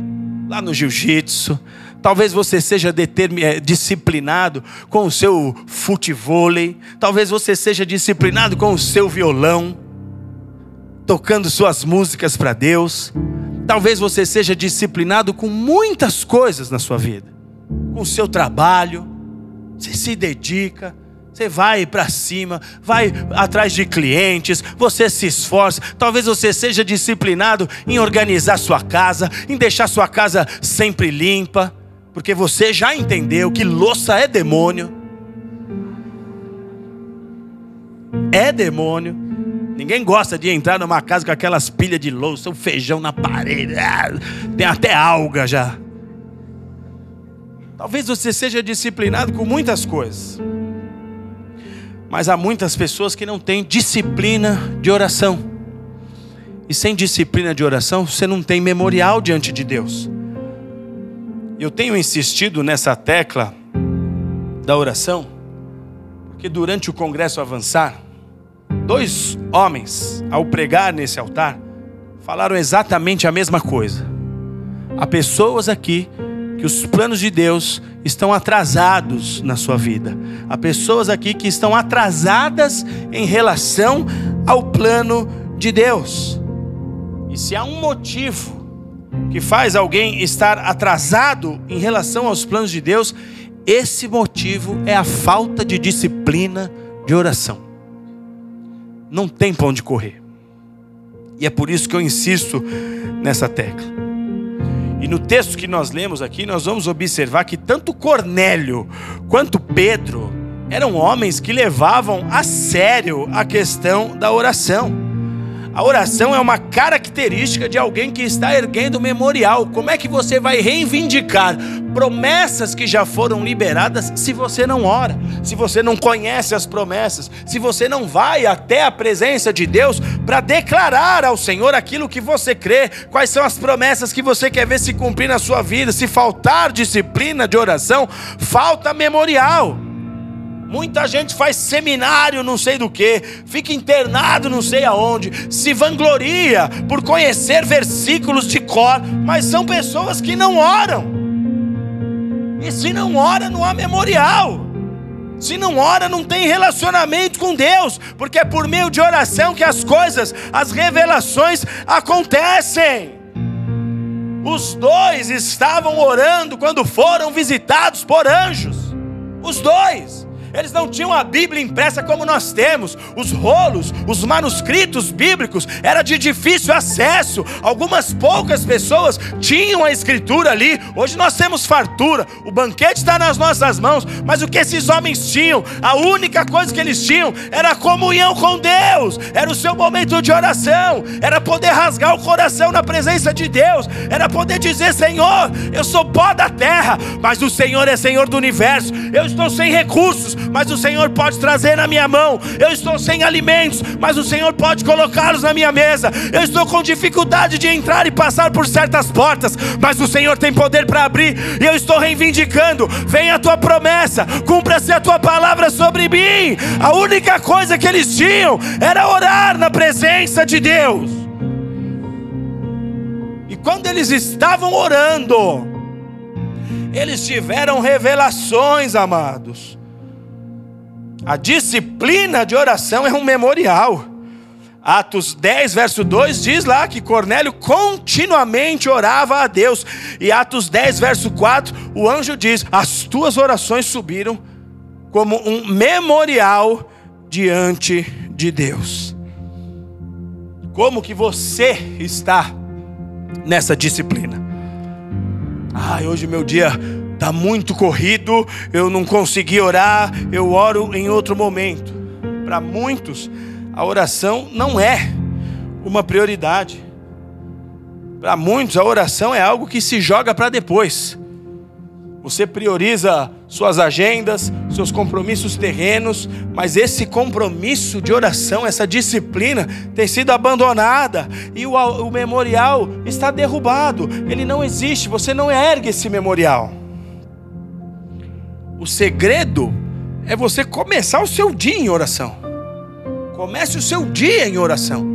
lá no jiu-jitsu. Talvez você seja eh, disciplinado com o seu futevôlei. Talvez você seja disciplinado com o seu violão, tocando suas músicas para Deus. Talvez você seja disciplinado com muitas coisas na sua vida. Com o seu trabalho, você se dedica, você vai para cima, vai atrás de clientes, você se esforça. Talvez você seja disciplinado em organizar sua casa, em deixar sua casa sempre limpa porque você já entendeu que louça é demônio. É demônio. Ninguém gosta de entrar numa casa com aquelas pilhas de louça, o feijão na parede, ah, tem até alga já. Talvez você seja disciplinado com muitas coisas, mas há muitas pessoas que não têm disciplina de oração. E sem disciplina de oração, você não tem memorial diante de Deus. Eu tenho insistido nessa tecla da oração, porque durante o congresso avançar, dois homens, ao pregar nesse altar, falaram exatamente a mesma coisa. Há pessoas aqui que os planos de Deus estão atrasados na sua vida. Há pessoas aqui que estão atrasadas em relação ao plano de Deus. E se há um motivo que faz alguém estar atrasado em relação aos planos de Deus, esse motivo é a falta de disciplina de oração. Não tem para onde correr. E é por isso que eu insisto nessa tecla. E no texto que nós lemos aqui, nós vamos observar que tanto Cornélio quanto Pedro eram homens que levavam a sério a questão da oração. A oração é uma característica de alguém que está erguendo memorial. Como é que você vai reivindicar promessas que já foram liberadas se você não ora, se você não conhece as promessas, se você não vai até a presença de Deus para declarar ao Senhor aquilo que você crê, quais são as promessas que você quer ver se cumprir na sua vida? Se faltar disciplina de oração, falta memorial. Muita gente faz seminário, não sei do que, fica internado, não sei aonde, se vangloria por conhecer versículos de cor, mas são pessoas que não oram. E se não ora, não há memorial. Se não ora, não tem relacionamento com Deus, porque é por meio de oração que as coisas, as revelações acontecem. Os dois estavam orando quando foram visitados por anjos. Os dois. Eles não tinham a Bíblia impressa como nós temos. Os rolos, os manuscritos bíblicos era de difícil acesso. Algumas poucas pessoas tinham a escritura ali. Hoje nós temos fartura. O banquete está nas nossas mãos. Mas o que esses homens tinham? A única coisa que eles tinham era a comunhão com Deus. Era o seu momento de oração. Era poder rasgar o coração na presença de Deus. Era poder dizer: Senhor, eu sou pó da terra, mas o Senhor é Senhor do universo. Eu estou sem recursos, mas o Senhor pode trazer na minha mão. Eu estou sem alimentos, mas o Senhor pode colocá-los na minha mesa. Eu estou com dificuldade de entrar e passar por certas portas, mas o Senhor tem poder para abrir. E eu estou reivindicando: venha a tua promessa, cumpra-se a tua palavra sobre mim. A única coisa que eles tinham era orar na presença de Deus. E quando eles estavam orando, eles tiveram revelações, amados. A disciplina de oração é um memorial. Atos 10, verso 2 diz lá que Cornélio continuamente orava a Deus. E Atos 10, verso 4, o anjo diz: As tuas orações subiram como um memorial diante de Deus. Como que você está nessa disciplina? Ah, hoje meu dia está muito corrido, eu não consegui orar, eu oro em outro momento. Para muitos, a oração não é uma prioridade. Para muitos, a oração é algo que se joga para depois. Você prioriza suas agendas, seus compromissos terrenos, mas esse compromisso de oração, essa disciplina tem sido abandonada e o, o memorial está derrubado, ele não existe, você não ergue esse memorial. O segredo é você começar o seu dia em oração. Comece o seu dia em oração.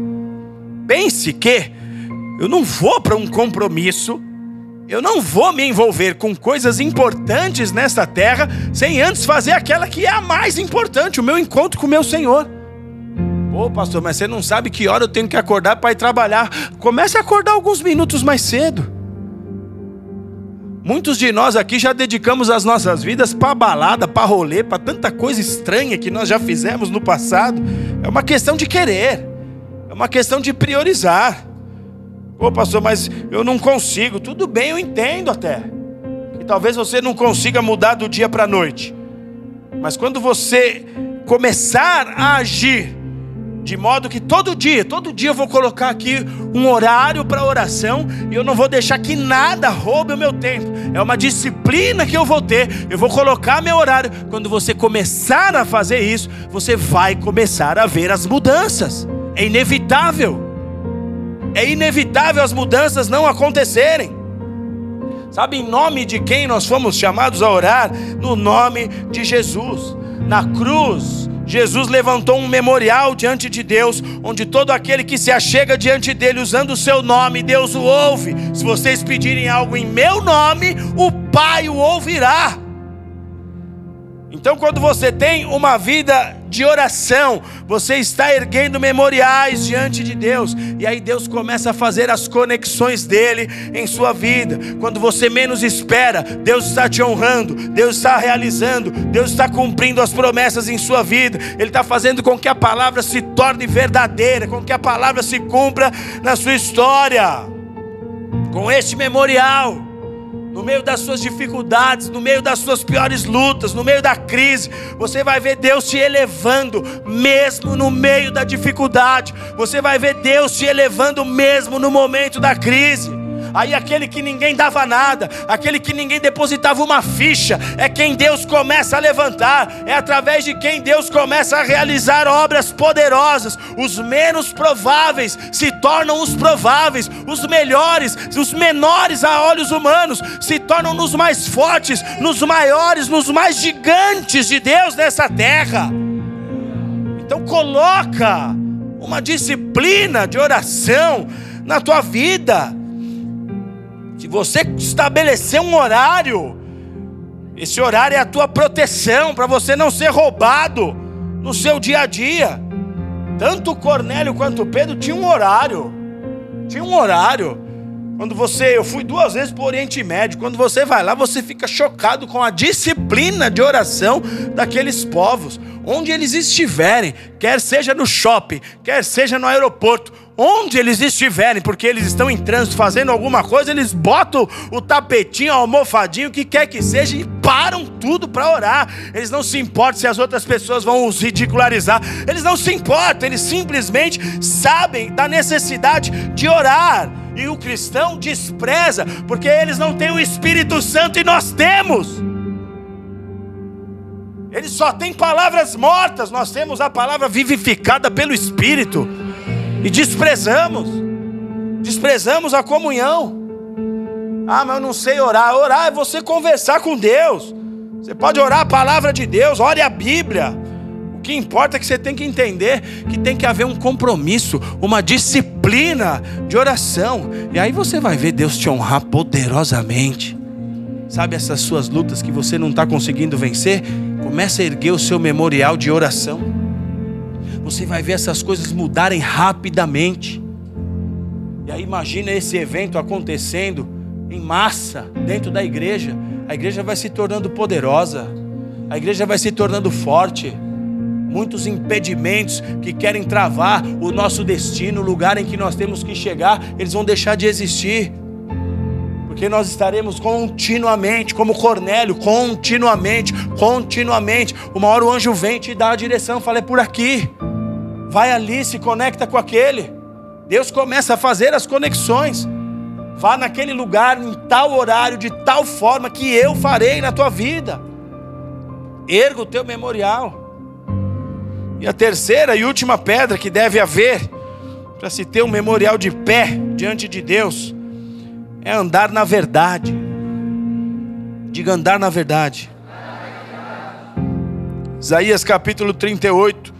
Pense que eu não vou para um compromisso eu não vou me envolver com coisas importantes nesta terra sem antes fazer aquela que é a mais importante, o meu encontro com o meu Senhor. Ô pastor, mas você não sabe que hora eu tenho que acordar para ir trabalhar. Comece a acordar alguns minutos mais cedo. Muitos de nós aqui já dedicamos as nossas vidas para balada, para rolê, para tanta coisa estranha que nós já fizemos no passado. É uma questão de querer, é uma questão de priorizar. Pô, pastor, mas eu não consigo. Tudo bem, eu entendo até. E talvez você não consiga mudar do dia para a noite. Mas quando você começar a agir de modo que todo dia, todo dia eu vou colocar aqui um horário para oração e eu não vou deixar que nada roube o meu tempo. É uma disciplina que eu vou ter. Eu vou colocar meu horário. Quando você começar a fazer isso, você vai começar a ver as mudanças. É inevitável. É inevitável as mudanças não acontecerem. Sabe, em nome de quem nós fomos chamados a orar? No nome de Jesus. Na cruz, Jesus levantou um memorial diante de Deus, onde todo aquele que se achega diante dele usando o seu nome, Deus o ouve. Se vocês pedirem algo em meu nome, o Pai o ouvirá. Então, quando você tem uma vida de oração, você está erguendo memoriais diante de Deus, e aí Deus começa a fazer as conexões dele em sua vida. Quando você menos espera, Deus está te honrando, Deus está realizando, Deus está cumprindo as promessas em sua vida, Ele está fazendo com que a palavra se torne verdadeira, com que a palavra se cumpra na sua história. Com este memorial no meio das suas dificuldades, no meio das suas piores lutas, no meio da crise, você vai ver Deus te elevando, mesmo no meio da dificuldade, você vai ver Deus te elevando, mesmo no momento da crise. Aí aquele que ninguém dava nada, aquele que ninguém depositava uma ficha, é quem Deus começa a levantar, é através de quem Deus começa a realizar obras poderosas. Os menos prováveis se tornam os prováveis, os melhores, os menores a olhos humanos se tornam nos mais fortes, nos maiores, nos mais gigantes de Deus nessa terra. Então coloca uma disciplina de oração na tua vida. Se você estabelecer um horário, esse horário é a tua proteção para você não ser roubado no seu dia a dia. Tanto Cornélio quanto Pedro tinham um horário. Tinha um horário. Quando você, eu fui duas vezes para o Oriente Médio. Quando você vai lá, você fica chocado com a disciplina de oração daqueles povos, onde eles estiverem, quer seja no shopping, quer seja no aeroporto, onde eles estiverem, porque eles estão em trânsito fazendo alguma coisa, eles botam o tapetinho, o almofadinho, o que quer que seja, e param tudo para orar. Eles não se importam se as outras pessoas vão os ridicularizar, eles não se importam, eles simplesmente sabem da necessidade de orar. E o cristão despreza, porque eles não têm o Espírito Santo e nós temos. Eles só têm palavras mortas, nós temos a palavra vivificada pelo Espírito. E desprezamos, desprezamos a comunhão. Ah, mas eu não sei orar. Orar é você conversar com Deus. Você pode orar a palavra de Deus, ore a Bíblia que importa é que você tem que entender que tem que haver um compromisso, uma disciplina de oração. E aí você vai ver Deus te honrar poderosamente. Sabe essas suas lutas que você não está conseguindo vencer? Comece a erguer o seu memorial de oração. Você vai ver essas coisas mudarem rapidamente. E aí imagina esse evento acontecendo em massa dentro da igreja. A igreja vai se tornando poderosa. A igreja vai se tornando forte muitos impedimentos que querem travar o nosso destino, o lugar em que nós temos que chegar, eles vão deixar de existir. Porque nós estaremos continuamente, como Cornélio, continuamente, continuamente. Uma hora o anjo vem te dá a direção, fala: é por aqui. Vai ali, se conecta com aquele. Deus começa a fazer as conexões. Vá naquele lugar, em tal horário, de tal forma que eu farei na tua vida. Erga o teu memorial. E a terceira e última pedra que deve haver para se ter um memorial de pé diante de Deus é andar na verdade. Diga andar na verdade. Isaías capítulo 38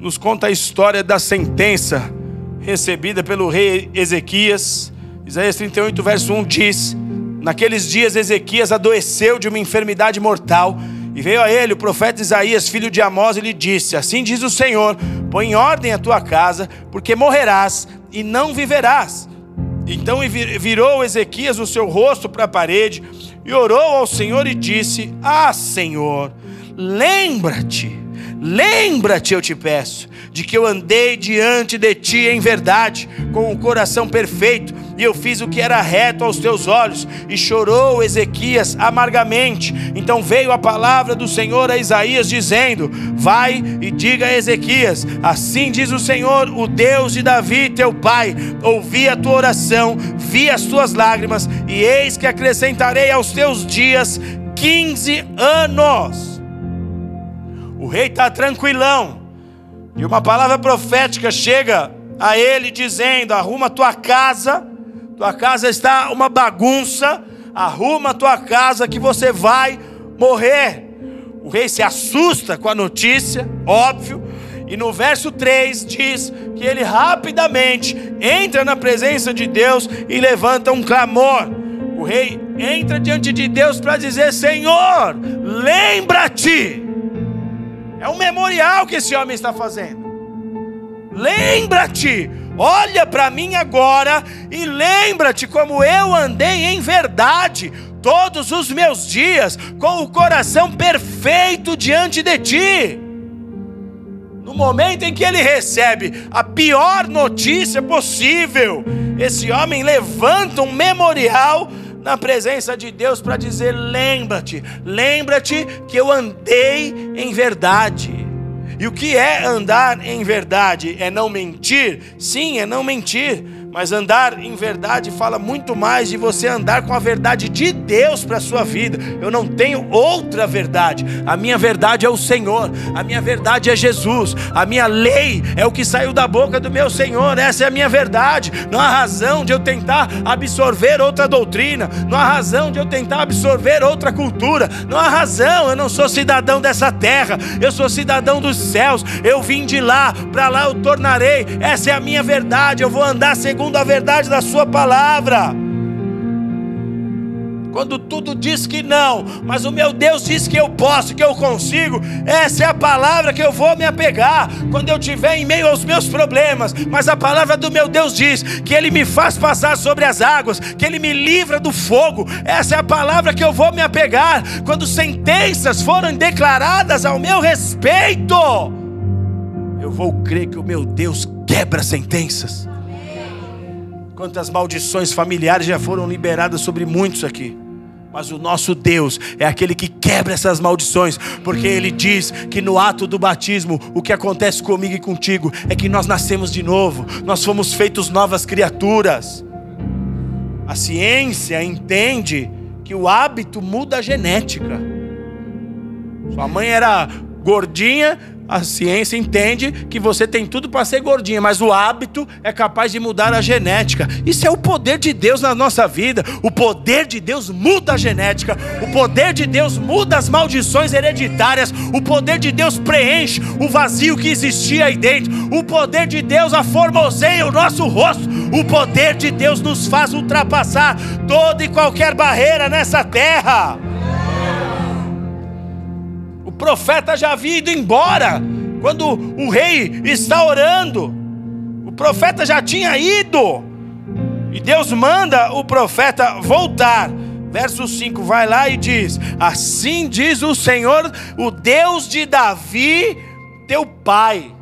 nos conta a história da sentença recebida pelo rei Ezequias. Isaías 38, verso 1 diz: Naqueles dias Ezequias adoeceu de uma enfermidade mortal e veio a ele o profeta Isaías, filho de Amós, e lhe disse: Assim diz o Senhor: Põe em ordem a tua casa, porque morrerás e não viverás. Então virou Ezequias o seu rosto para a parede e orou ao Senhor e disse: Ah, Senhor, lembra-te, lembra-te, eu te peço, de que eu andei diante de ti em verdade, com o coração perfeito e eu fiz o que era reto aos teus olhos. E chorou Ezequias amargamente. Então veio a palavra do Senhor a Isaías, dizendo: Vai e diga a Ezequias: Assim diz o Senhor, o Deus de Davi, teu pai: Ouvi a tua oração, vi as tuas lágrimas, e eis que acrescentarei aos teus dias 15 anos. O rei está tranquilão. E uma palavra profética chega a ele dizendo: Arruma tua casa tua casa está uma bagunça, arruma tua casa que você vai morrer. O rei se assusta com a notícia, óbvio, e no verso 3 diz que ele rapidamente entra na presença de Deus e levanta um clamor. O rei entra diante de Deus para dizer: Senhor, lembra-te. É um memorial que esse homem está fazendo. Lembra-te Olha para mim agora e lembra-te como eu andei em verdade todos os meus dias, com o coração perfeito diante de ti. No momento em que ele recebe a pior notícia possível, esse homem levanta um memorial na presença de Deus para dizer: lembra-te, lembra-te que eu andei em verdade. E o que é andar em verdade? É não mentir? Sim, é não mentir. Mas andar em verdade fala muito mais de você andar com a verdade de Deus para a sua vida. Eu não tenho outra verdade. A minha verdade é o Senhor. A minha verdade é Jesus. A minha lei é o que saiu da boca do meu Senhor. Essa é a minha verdade. Não há razão de eu tentar absorver outra doutrina. Não há razão de eu tentar absorver outra cultura. Não há razão. Eu não sou cidadão dessa terra. Eu sou cidadão dos céus. Eu vim de lá. Para lá eu tornarei. Essa é a minha verdade. Eu vou andar segundo segundo a verdade da Sua palavra. quando tudo diz que não, mas o meu Deus diz que eu posso, que eu consigo, essa é a palavra que eu vou me apegar quando eu estiver em meio aos meus problemas. Mas a palavra do meu Deus diz que Ele me faz passar sobre as águas, que Ele me livra do fogo. Essa é a palavra que eu vou me apegar quando sentenças forem declaradas ao meu respeito. Eu vou crer que o meu Deus quebra sentenças. Quantas maldições familiares já foram liberadas sobre muitos aqui. Mas o nosso Deus é aquele que quebra essas maldições, porque Ele diz que no ato do batismo, o que acontece comigo e contigo é que nós nascemos de novo, nós fomos feitos novas criaturas. A ciência entende que o hábito muda a genética. Sua mãe era gordinha, a ciência entende que você tem tudo para ser gordinha, mas o hábito é capaz de mudar a genética. Isso é o poder de Deus na nossa vida. O poder de Deus muda a genética. O poder de Deus muda as maldições hereditárias. O poder de Deus preenche o vazio que existia aí dentro. O poder de Deus aformoseia o nosso rosto. O poder de Deus nos faz ultrapassar toda e qualquer barreira nessa terra profeta já havia ido embora. Quando o rei está orando, o profeta já tinha ido. E Deus manda o profeta voltar. Verso 5 vai lá e diz: Assim diz o Senhor, o Deus de Davi, teu pai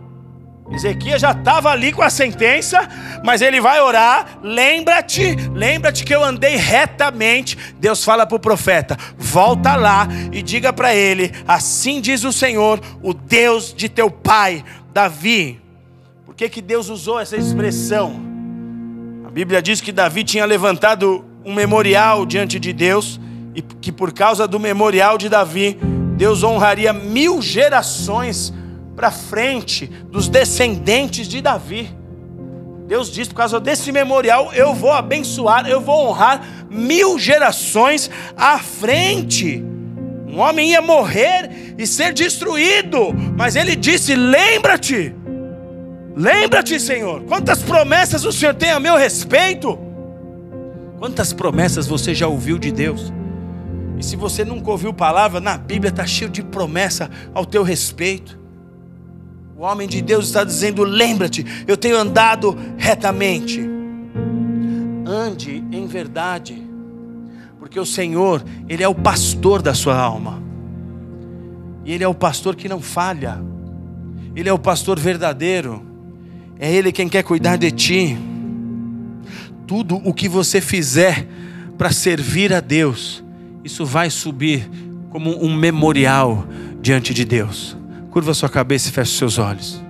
Ezequias já estava ali com a sentença, mas ele vai orar. Lembra-te, lembra-te que eu andei retamente. Deus fala para o profeta: volta lá e diga para ele: Assim diz o Senhor, o Deus de teu pai, Davi. Por que, que Deus usou essa expressão? A Bíblia diz que Davi tinha levantado um memorial diante de Deus, e que por causa do memorial de Davi, Deus honraria mil gerações para frente dos descendentes de Davi. Deus diz: por causa desse memorial, eu vou abençoar, eu vou honrar mil gerações à frente. Um homem ia morrer e ser destruído, mas ele disse: lembra-te, lembra-te, Senhor, quantas promessas o Senhor tem a meu respeito. Quantas promessas você já ouviu de Deus? E se você nunca ouviu palavra, na Bíblia está cheio de promessa ao teu respeito. O homem de Deus está dizendo: lembra-te, eu tenho andado retamente. Ande em verdade, porque o Senhor, Ele é o pastor da sua alma, e Ele é o pastor que não falha, Ele é o pastor verdadeiro, é Ele quem quer cuidar de ti. Tudo o que você fizer para servir a Deus, isso vai subir como um memorial diante de Deus. Curva sua cabeça e feche seus olhos.